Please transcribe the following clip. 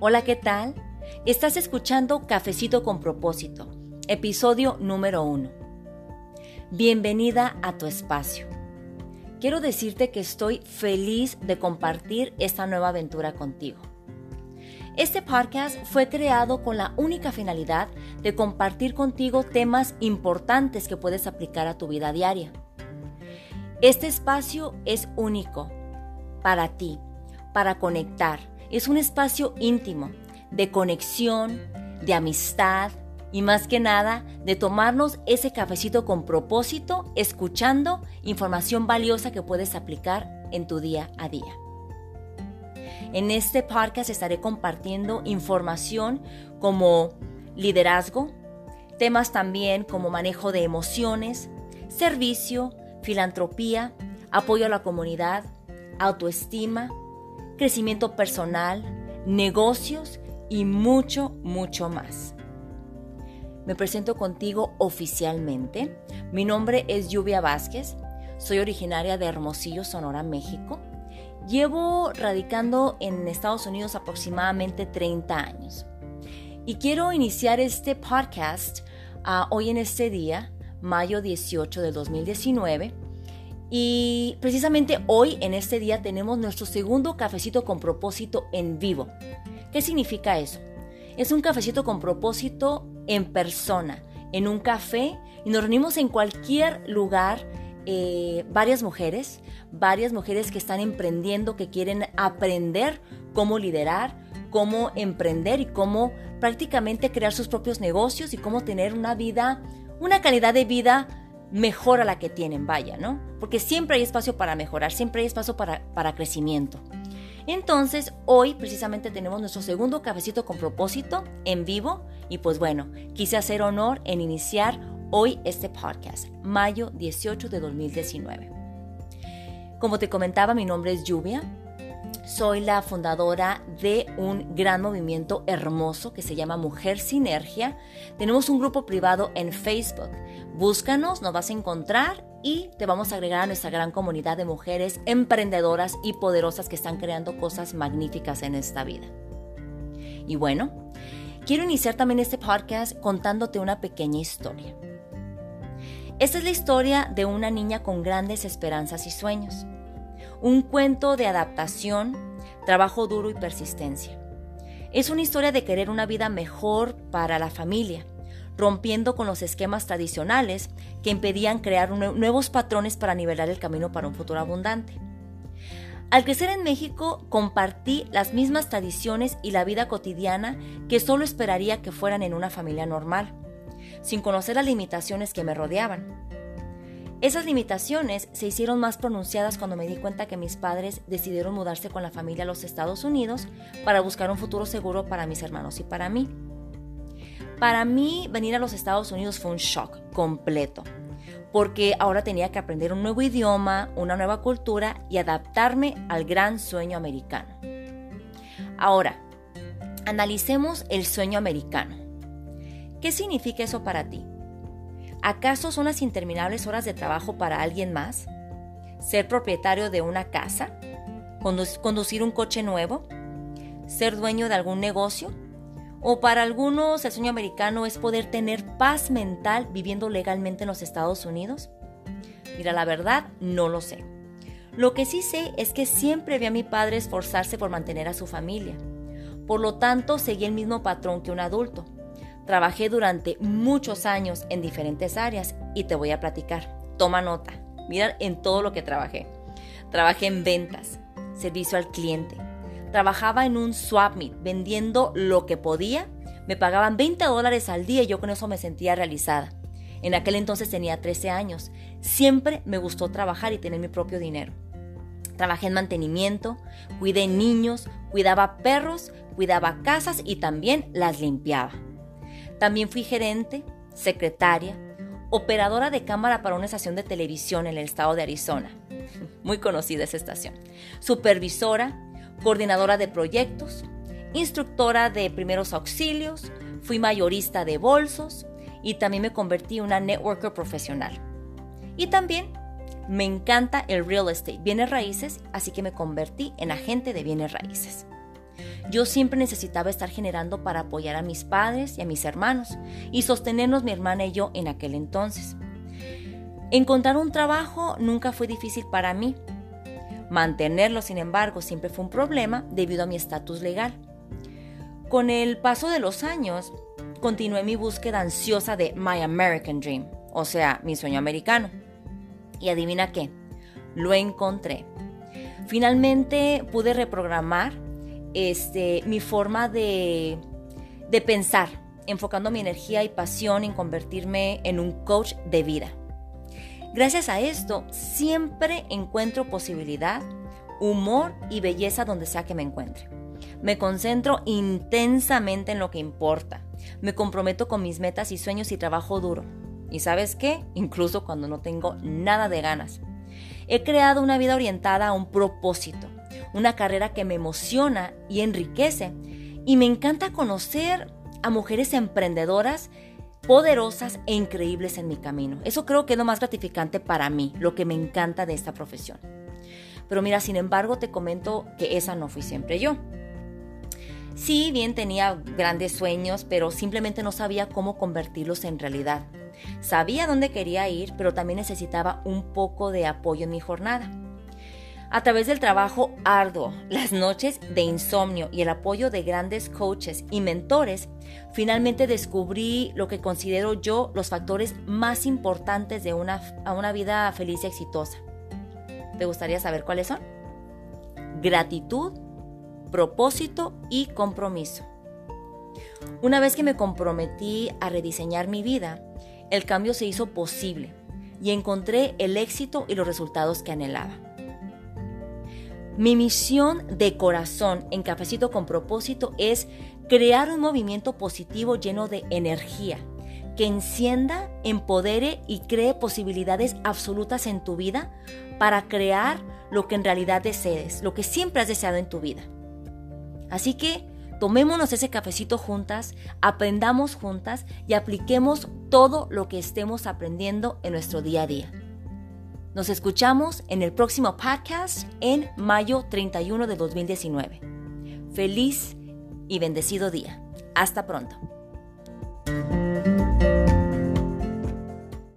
Hola, ¿qué tal? Estás escuchando Cafecito con propósito, episodio número uno. Bienvenida a tu espacio. Quiero decirte que estoy feliz de compartir esta nueva aventura contigo. Este podcast fue creado con la única finalidad de compartir contigo temas importantes que puedes aplicar a tu vida diaria. Este espacio es único para ti, para conectar. Es un espacio íntimo, de conexión, de amistad y más que nada de tomarnos ese cafecito con propósito, escuchando información valiosa que puedes aplicar en tu día a día. En este podcast estaré compartiendo información como liderazgo, temas también como manejo de emociones, servicio, filantropía, apoyo a la comunidad, autoestima, crecimiento personal, negocios y mucho, mucho más. Me presento contigo oficialmente. Mi nombre es Lluvia Vázquez. Soy originaria de Hermosillo, Sonora, México. Llevo radicando en Estados Unidos aproximadamente 30 años. Y quiero iniciar este podcast uh, hoy en este día, mayo 18 de 2019. Y precisamente hoy, en este día, tenemos nuestro segundo cafecito con propósito en vivo. ¿Qué significa eso? Es un cafecito con propósito en persona, en un café, y nos reunimos en cualquier lugar eh, varias mujeres, varias mujeres que están emprendiendo, que quieren aprender cómo liderar, cómo emprender y cómo prácticamente crear sus propios negocios y cómo tener una vida, una calidad de vida mejor a la que tienen, vaya, ¿no? Porque siempre hay espacio para mejorar, siempre hay espacio para, para crecimiento. Entonces, hoy precisamente tenemos nuestro segundo cafecito con propósito en vivo y pues bueno, quise hacer honor en iniciar hoy este podcast, mayo 18 de 2019. Como te comentaba, mi nombre es Lluvia. Soy la fundadora de un gran movimiento hermoso que se llama Mujer Sinergia. Tenemos un grupo privado en Facebook. Búscanos, nos vas a encontrar y te vamos a agregar a nuestra gran comunidad de mujeres emprendedoras y poderosas que están creando cosas magníficas en esta vida. Y bueno, quiero iniciar también este podcast contándote una pequeña historia. Esta es la historia de una niña con grandes esperanzas y sueños. Un cuento de adaptación, trabajo duro y persistencia. Es una historia de querer una vida mejor para la familia, rompiendo con los esquemas tradicionales que impedían crear nuevos patrones para nivelar el camino para un futuro abundante. Al crecer en México compartí las mismas tradiciones y la vida cotidiana que solo esperaría que fueran en una familia normal sin conocer las limitaciones que me rodeaban. Esas limitaciones se hicieron más pronunciadas cuando me di cuenta que mis padres decidieron mudarse con la familia a los Estados Unidos para buscar un futuro seguro para mis hermanos y para mí. Para mí venir a los Estados Unidos fue un shock completo, porque ahora tenía que aprender un nuevo idioma, una nueva cultura y adaptarme al gran sueño americano. Ahora, analicemos el sueño americano. ¿Qué significa eso para ti? ¿Acaso son las interminables horas de trabajo para alguien más? ¿Ser propietario de una casa? ¿Conducir un coche nuevo? ¿Ser dueño de algún negocio? ¿O para algunos el sueño americano es poder tener paz mental viviendo legalmente en los Estados Unidos? Mira, la verdad no lo sé. Lo que sí sé es que siempre vi a mi padre esforzarse por mantener a su familia. Por lo tanto, seguí el mismo patrón que un adulto Trabajé durante muchos años en diferentes áreas y te voy a platicar. Toma nota. Mira en todo lo que trabajé. Trabajé en ventas, servicio al cliente. Trabajaba en un swap meet vendiendo lo que podía. Me pagaban 20 dólares al día y yo con eso me sentía realizada. En aquel entonces tenía 13 años. Siempre me gustó trabajar y tener mi propio dinero. Trabajé en mantenimiento, cuidé niños, cuidaba perros, cuidaba casas y también las limpiaba. También fui gerente, secretaria, operadora de cámara para una estación de televisión en el estado de Arizona. Muy conocida esa estación. Supervisora, coordinadora de proyectos, instructora de primeros auxilios, fui mayorista de bolsos y también me convertí en una networker profesional. Y también me encanta el real estate, bienes raíces, así que me convertí en agente de bienes raíces. Yo siempre necesitaba estar generando para apoyar a mis padres y a mis hermanos y sostenernos mi hermana y yo en aquel entonces. Encontrar un trabajo nunca fue difícil para mí. Mantenerlo, sin embargo, siempre fue un problema debido a mi estatus legal. Con el paso de los años, continué mi búsqueda ansiosa de My American Dream, o sea, mi sueño americano. Y adivina qué, lo encontré. Finalmente pude reprogramar este, mi forma de, de pensar, enfocando mi energía y pasión en convertirme en un coach de vida. Gracias a esto, siempre encuentro posibilidad, humor y belleza donde sea que me encuentre. Me concentro intensamente en lo que importa. Me comprometo con mis metas y sueños y trabajo duro. ¿Y sabes qué? Incluso cuando no tengo nada de ganas. He creado una vida orientada a un propósito, una carrera que me emociona y enriquece. Y me encanta conocer a mujeres emprendedoras poderosas e increíbles en mi camino. Eso creo que es lo más gratificante para mí, lo que me encanta de esta profesión. Pero mira, sin embargo, te comento que esa no fui siempre yo. Sí, bien tenía grandes sueños, pero simplemente no sabía cómo convertirlos en realidad. Sabía dónde quería ir, pero también necesitaba un poco de apoyo en mi jornada. A través del trabajo arduo, las noches de insomnio y el apoyo de grandes coaches y mentores, finalmente descubrí lo que considero yo los factores más importantes de una, a una vida feliz y exitosa. ¿Te gustaría saber cuáles son? Gratitud, propósito y compromiso. Una vez que me comprometí a rediseñar mi vida, el cambio se hizo posible y encontré el éxito y los resultados que anhelaba. Mi misión de corazón en Cafecito con propósito es crear un movimiento positivo lleno de energía, que encienda, empodere y cree posibilidades absolutas en tu vida para crear lo que en realidad desees, lo que siempre has deseado en tu vida. Así que tomémonos ese cafecito juntas, aprendamos juntas y apliquemos todo lo que estemos aprendiendo en nuestro día a día. Nos escuchamos en el próximo podcast en mayo 31 de 2019. Feliz y bendecido día. Hasta pronto.